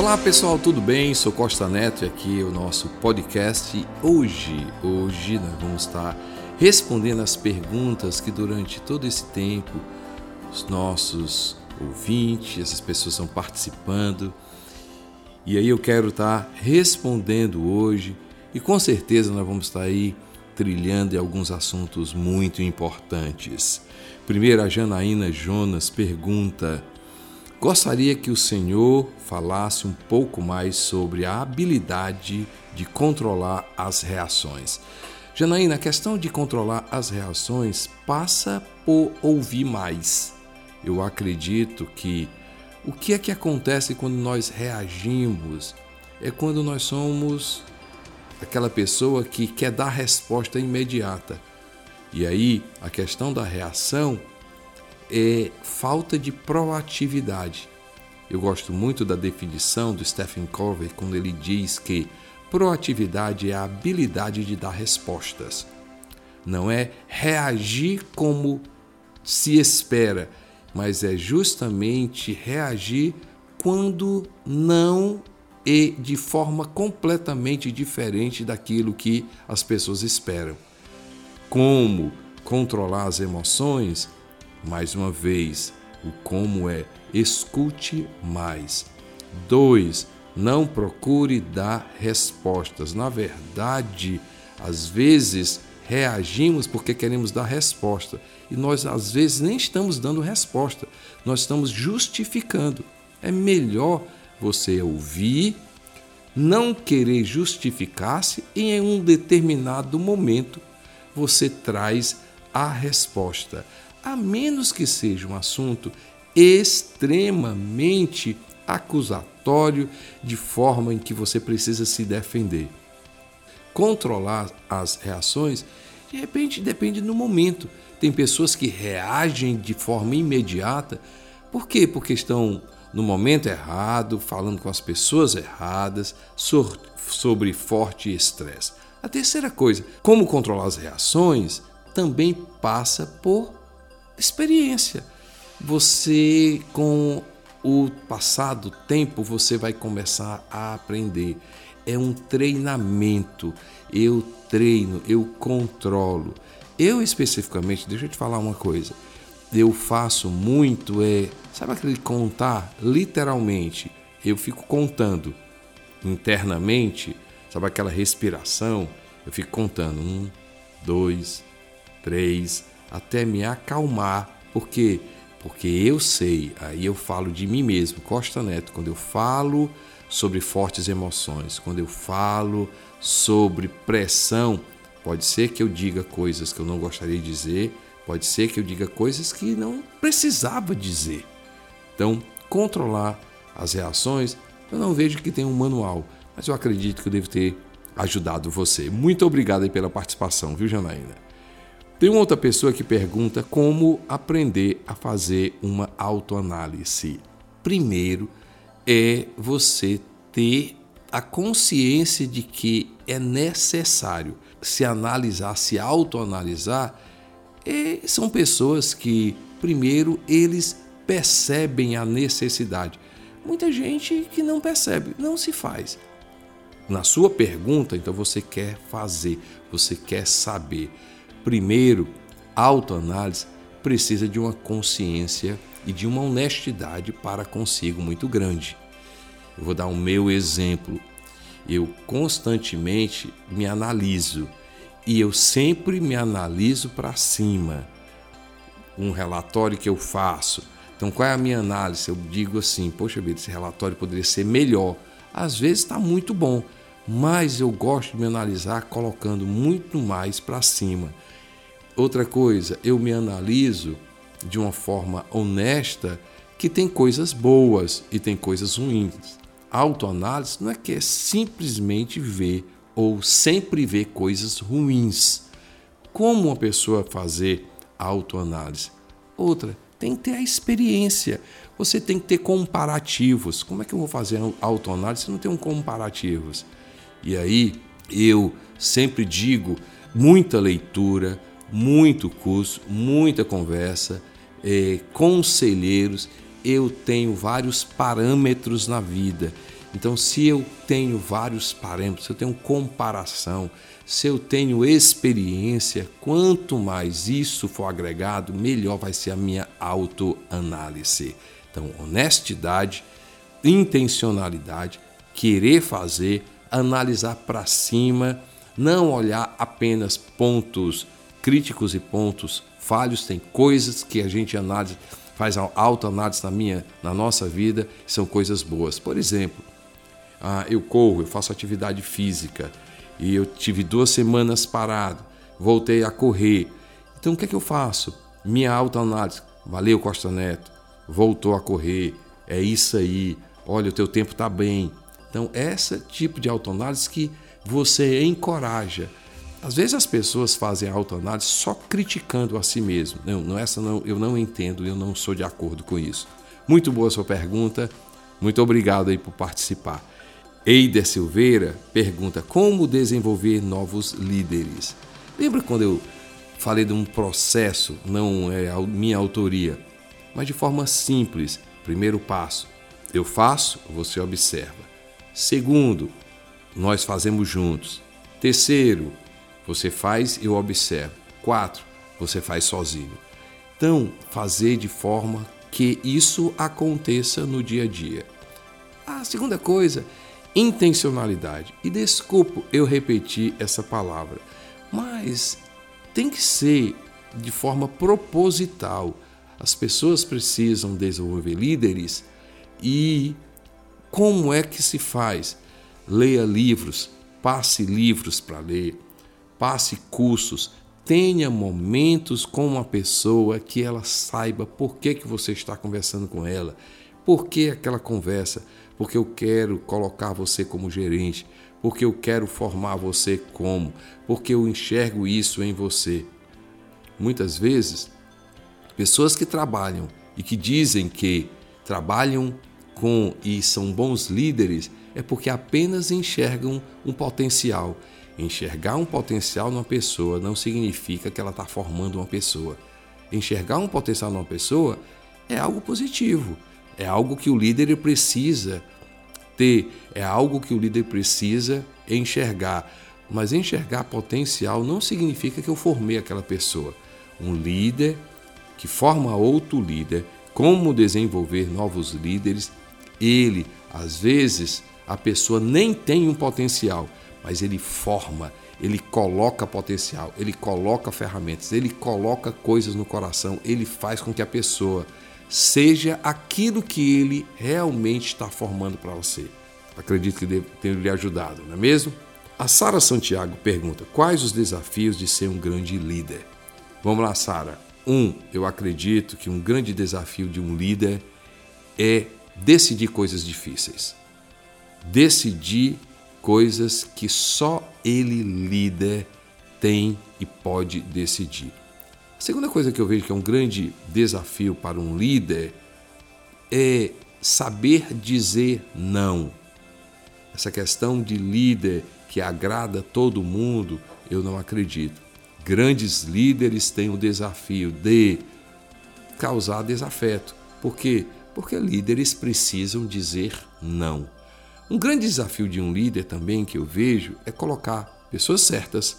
Olá pessoal, tudo bem? Sou Costa Neto e aqui é o nosso podcast. Hoje, hoje nós vamos estar respondendo as perguntas que durante todo esse tempo os nossos ouvintes, essas pessoas estão participando. E aí eu quero estar respondendo hoje e com certeza nós vamos estar aí trilhando alguns assuntos muito importantes. Primeiro, a Janaína Jonas pergunta: Gostaria que o Senhor falasse um pouco mais sobre a habilidade de controlar as reações. Janaína, a questão de controlar as reações passa por ouvir mais. Eu acredito que o que é que acontece quando nós reagimos é quando nós somos aquela pessoa que quer dar resposta imediata. E aí a questão da reação é falta de proatividade. Eu gosto muito da definição do Stephen Covey quando ele diz que proatividade é a habilidade de dar respostas. Não é reagir como se espera, mas é justamente reagir quando não e de forma completamente diferente daquilo que as pessoas esperam. Como controlar as emoções? Mais uma vez, o como é escute mais. 2. Não procure dar respostas. Na verdade, às vezes reagimos porque queremos dar resposta e nós às vezes nem estamos dando resposta, nós estamos justificando. É melhor você ouvir, não querer justificar-se e em um determinado momento você traz a resposta, a menos que seja um assunto extremamente acusatório, de forma em que você precisa se defender. Controlar as reações, de repente, depende do momento. Tem pessoas que reagem de forma imediata. Por quê? Porque estão no momento errado, falando com as pessoas erradas, sobre forte estresse. A terceira coisa, como controlar as reações, também passa por experiência. Você, com o passar do tempo, você vai começar a aprender. É um treinamento. Eu treino, eu controlo. Eu especificamente, deixa eu te falar uma coisa. Eu faço muito é, sabe aquele contar literalmente? Eu fico contando internamente, sabe aquela respiração? Eu fico contando um, dois, três, até me acalmar, porque porque eu sei, aí eu falo de mim mesmo, Costa Neto, quando eu falo sobre fortes emoções, quando eu falo sobre pressão, pode ser que eu diga coisas que eu não gostaria de dizer, pode ser que eu diga coisas que não precisava dizer. Então, controlar as reações, eu não vejo que tem um manual, mas eu acredito que eu devo ter ajudado você. Muito obrigado pela participação, viu, Janaína? Tem uma outra pessoa que pergunta como aprender a fazer uma autoanálise. Primeiro é você ter a consciência de que é necessário se analisar, se autoanalisar. É, são pessoas que, primeiro, eles percebem a necessidade. Muita gente que não percebe, não se faz. Na sua pergunta, então você quer fazer, você quer saber. Primeiro, autoanálise precisa de uma consciência e de uma honestidade para consigo muito grande. Eu vou dar o um meu exemplo. Eu constantemente me analiso e eu sempre me analiso para cima. Um relatório que eu faço. Então, qual é a minha análise? Eu digo assim: poxa vida, esse relatório poderia ser melhor. Às vezes está muito bom, mas eu gosto de me analisar colocando muito mais para cima. Outra coisa, eu me analiso de uma forma honesta que tem coisas boas e tem coisas ruins. autoanálise não é que é simplesmente ver ou sempre ver coisas ruins. Como uma pessoa fazer autoanálise? Outra, tem que ter a experiência. Você tem que ter comparativos. Como é que eu vou fazer autoanálise se não tenho comparativos? E aí eu sempre digo muita leitura, muito curso, muita conversa, é, conselheiros. Eu tenho vários parâmetros na vida Então, se eu tenho vários parâmetros, se eu tenho comparação, se eu tenho experiência, quanto mais isso for agregado, melhor vai ser a minha autoanálise. Então, honestidade, intencionalidade, querer fazer, analisar para cima, não olhar apenas pontos críticos e pontos falhos, tem coisas que a gente analisa, faz autoanálise na minha, na nossa vida, são coisas boas. Por exemplo, ah, eu corro, eu faço atividade física e eu tive duas semanas parado, voltei a correr. Então o que é que eu faço? Minha autoanálise, valeu Costa Neto, voltou a correr, é isso aí, olha, o teu tempo está bem. Então, esse tipo de autoanálise que você encoraja. Às vezes as pessoas fazem autoanálise só criticando a si mesmo. Não, não essa não, eu não entendo, eu não sou de acordo com isso. Muito boa sua pergunta. Muito obrigado aí por participar. Eider Silveira pergunta: como desenvolver novos líderes? Lembra quando eu falei de um processo, não é a minha autoria, mas de forma simples. Primeiro passo: eu faço, você observa. Segundo, nós fazemos juntos. Terceiro, você faz, eu observo. Quatro, você faz sozinho. Então, fazer de forma que isso aconteça no dia a dia. A segunda coisa, intencionalidade. E desculpo eu repetir essa palavra, mas tem que ser de forma proposital. As pessoas precisam desenvolver líderes e como é que se faz? Leia livros, passe livros para ler, passe cursos, tenha momentos com uma pessoa que ela saiba por que, que você está conversando com ela, por que aquela conversa, porque eu quero colocar você como gerente, porque eu quero formar você como, porque eu enxergo isso em você. Muitas vezes, pessoas que trabalham e que dizem que trabalham com e são bons líderes é porque apenas enxergam um potencial. Enxergar um potencial numa pessoa não significa que ela está formando uma pessoa. Enxergar um potencial numa pessoa é algo positivo, é algo que o líder precisa ter, é algo que o líder precisa enxergar. Mas enxergar potencial não significa que eu formei aquela pessoa. Um líder que forma outro líder, como desenvolver novos líderes, ele, às vezes, a pessoa nem tem um potencial, mas ele forma, ele coloca potencial, ele coloca ferramentas, ele coloca coisas no coração, ele faz com que a pessoa seja aquilo que ele realmente está formando para você. Acredito que ter lhe ajudado, não é mesmo? A Sara Santiago pergunta: quais os desafios de ser um grande líder? Vamos lá, Sara. Um, eu acredito que um grande desafio de um líder é decidir coisas difíceis. Decidir coisas que só ele, líder, tem e pode decidir. A segunda coisa que eu vejo que é um grande desafio para um líder é saber dizer não. Essa questão de líder que agrada todo mundo, eu não acredito. Grandes líderes têm o desafio de causar desafeto. Por quê? porque líderes precisam dizer não. Um grande desafio de um líder também que eu vejo é colocar pessoas certas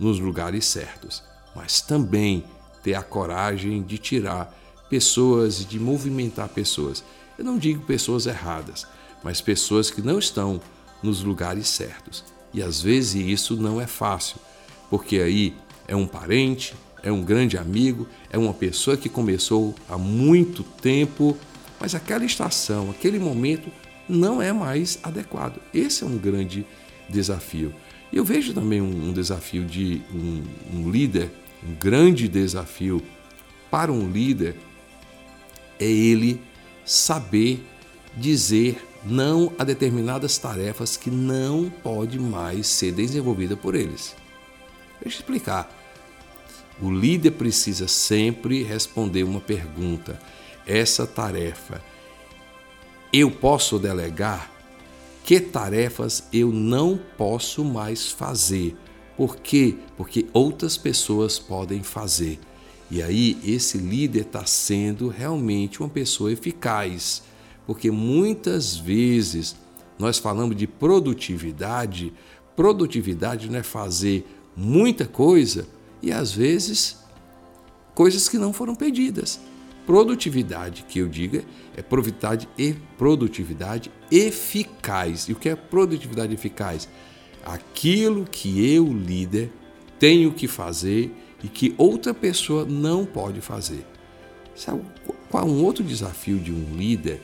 nos lugares certos, mas também ter a coragem de tirar pessoas e de movimentar pessoas. Eu não digo pessoas erradas, mas pessoas que não estão nos lugares certos. E às vezes isso não é fácil, porque aí é um parente, é um grande amigo, é uma pessoa que começou há muito tempo, mas aquela estação, aquele momento não é mais adequado. Esse é um grande desafio. Eu vejo também um, um desafio de um, um líder, um grande desafio para um líder é ele saber dizer não a determinadas tarefas que não pode mais ser desenvolvida por eles. Deixa eu explicar. O líder precisa sempre responder uma pergunta: essa tarefa eu posso delegar? Que tarefas eu não posso mais fazer? Por quê? Porque outras pessoas podem fazer. E aí, esse líder está sendo realmente uma pessoa eficaz, porque muitas vezes nós falamos de produtividade, produtividade não é fazer muita coisa e às vezes coisas que não foram pedidas. Produtividade, que eu diga, é produtividade e produtividade eficaz. E o que é produtividade eficaz? Aquilo que eu, líder, tenho que fazer e que outra pessoa não pode fazer. Sabe qual é um outro desafio de um líder,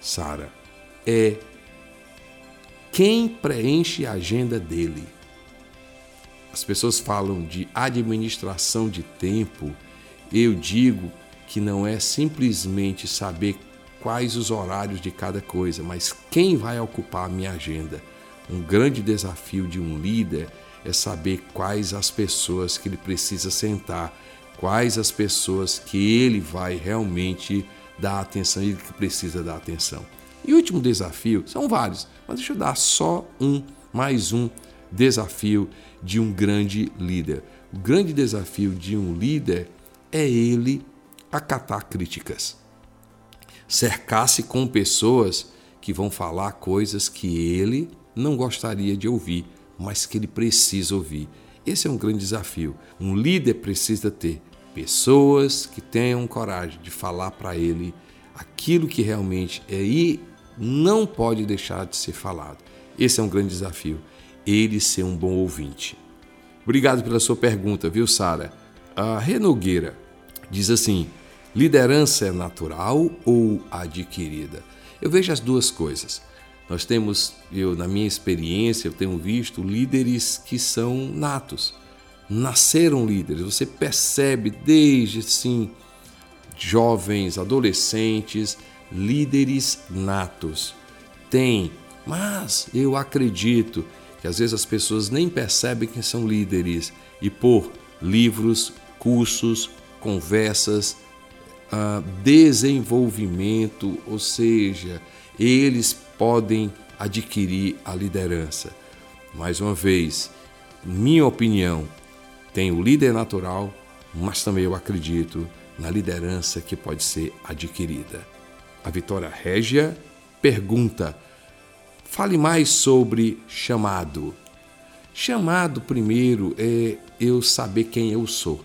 Sara? É quem preenche a agenda dele. As pessoas falam de administração de tempo. Eu digo que não é simplesmente saber quais os horários de cada coisa, mas quem vai ocupar a minha agenda. Um grande desafio de um líder é saber quais as pessoas que ele precisa sentar, quais as pessoas que ele vai realmente dar atenção, ele que precisa dar atenção. E o último desafio, são vários, mas deixa eu dar só um, mais um desafio de um grande líder. O grande desafio de um líder é ele acatar críticas. Cercar-se com pessoas que vão falar coisas que ele não gostaria de ouvir, mas que ele precisa ouvir. Esse é um grande desafio. Um líder precisa ter pessoas que tenham coragem de falar para ele aquilo que realmente é e não pode deixar de ser falado. Esse é um grande desafio. Ele ser um bom ouvinte. Obrigado pela sua pergunta, viu, Sara? A Renogueira diz assim: liderança é natural ou adquirida? Eu vejo as duas coisas. Nós temos, eu na minha experiência, eu tenho visto líderes que são natos, nasceram líderes. Você percebe desde sim jovens, adolescentes, líderes natos. Tem, mas eu acredito que às vezes as pessoas nem percebem que são líderes e por livros, cursos, conversas, desenvolvimento, ou seja, eles podem adquirir a liderança. Mais uma vez, minha opinião, tem o líder natural, mas também eu acredito na liderança que pode ser adquirida. A Vitória Régia pergunta: fale mais sobre chamado. Chamado, primeiro, é eu saber quem eu sou.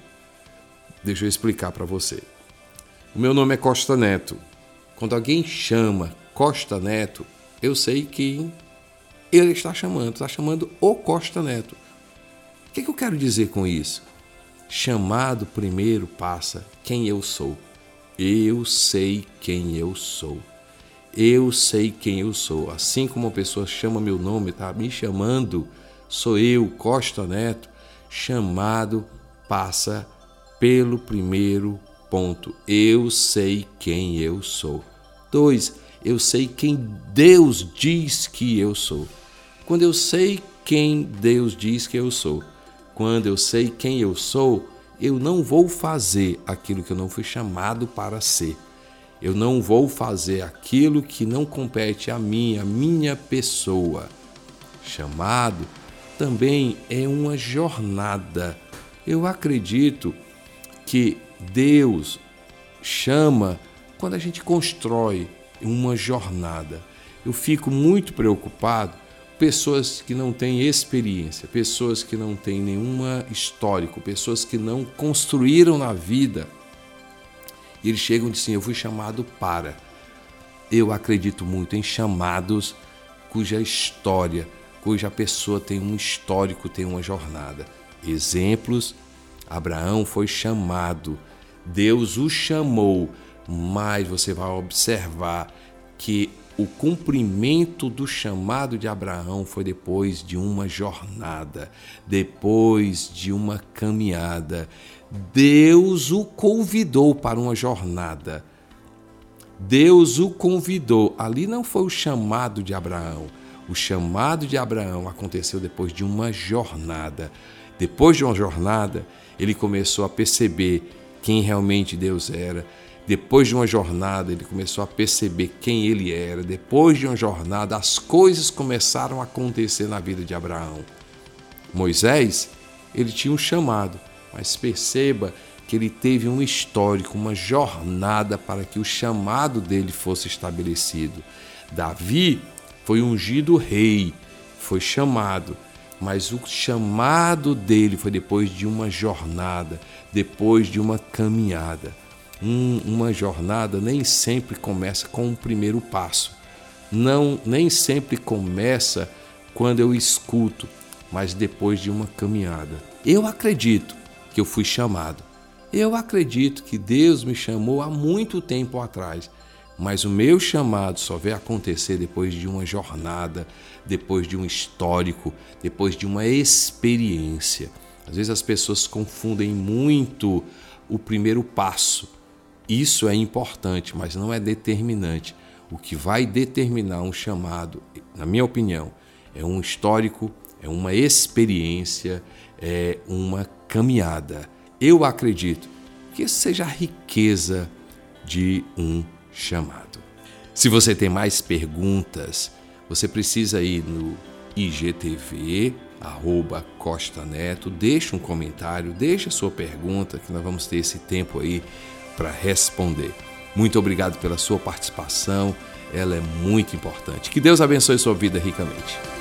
Deixa eu explicar para você. O meu nome é Costa Neto. Quando alguém chama Costa Neto, eu sei quem ele está chamando. Está chamando o Costa Neto. O que, que eu quero dizer com isso? Chamado primeiro passa quem eu sou. Eu sei quem eu sou. Eu sei quem eu sou. Assim como uma pessoa chama meu nome, está me chamando, sou eu, Costa Neto, chamado passa pelo primeiro ponto. Eu sei quem eu sou. Dois, eu sei quem Deus diz que eu sou. Quando eu sei quem Deus diz que eu sou, quando eu sei quem eu sou, eu não vou fazer aquilo que eu não fui chamado para ser. Eu não vou fazer aquilo que não compete a mim, a minha pessoa. Chamado também é uma jornada. Eu acredito que Deus chama quando a gente constrói uma jornada. Eu fico muito preocupado pessoas que não têm experiência, pessoas que não têm nenhuma histórico, pessoas que não construíram na vida. E eles chegam e dizem: Eu fui chamado para. Eu acredito muito em chamados cuja história, cuja pessoa tem um histórico, tem uma jornada. Exemplos: Abraão foi chamado, Deus o chamou, mas você vai observar que o cumprimento do chamado de Abraão foi depois de uma jornada, depois de uma caminhada. Deus o convidou para uma jornada. Deus o convidou. Ali não foi o chamado de Abraão. O chamado de Abraão aconteceu depois de uma jornada. Depois de uma jornada, ele começou a perceber quem realmente Deus era depois de uma jornada, ele começou a perceber quem ele era. Depois de uma jornada, as coisas começaram a acontecer na vida de Abraão. Moisés, ele tinha um chamado, mas perceba que ele teve um histórico, uma jornada para que o chamado dele fosse estabelecido. Davi foi ungido rei, foi chamado, mas o chamado dele foi depois de uma jornada, depois de uma caminhada. Hum, uma jornada nem sempre começa com o primeiro passo. Não, nem sempre começa quando eu escuto, mas depois de uma caminhada. Eu acredito que eu fui chamado. Eu acredito que Deus me chamou há muito tempo atrás, mas o meu chamado só vai acontecer depois de uma jornada, depois de um histórico, depois de uma experiência. Às vezes as pessoas confundem muito o primeiro passo. Isso é importante, mas não é determinante. O que vai determinar um chamado, na minha opinião, é um histórico, é uma experiência, é uma caminhada. Eu acredito que isso seja a riqueza de um chamado. Se você tem mais perguntas, você precisa ir no IGTV, arroba Costa Neto, deixa um comentário, deixa sua pergunta, que nós vamos ter esse tempo aí para responder. Muito obrigado pela sua participação, ela é muito importante. Que Deus abençoe sua vida ricamente.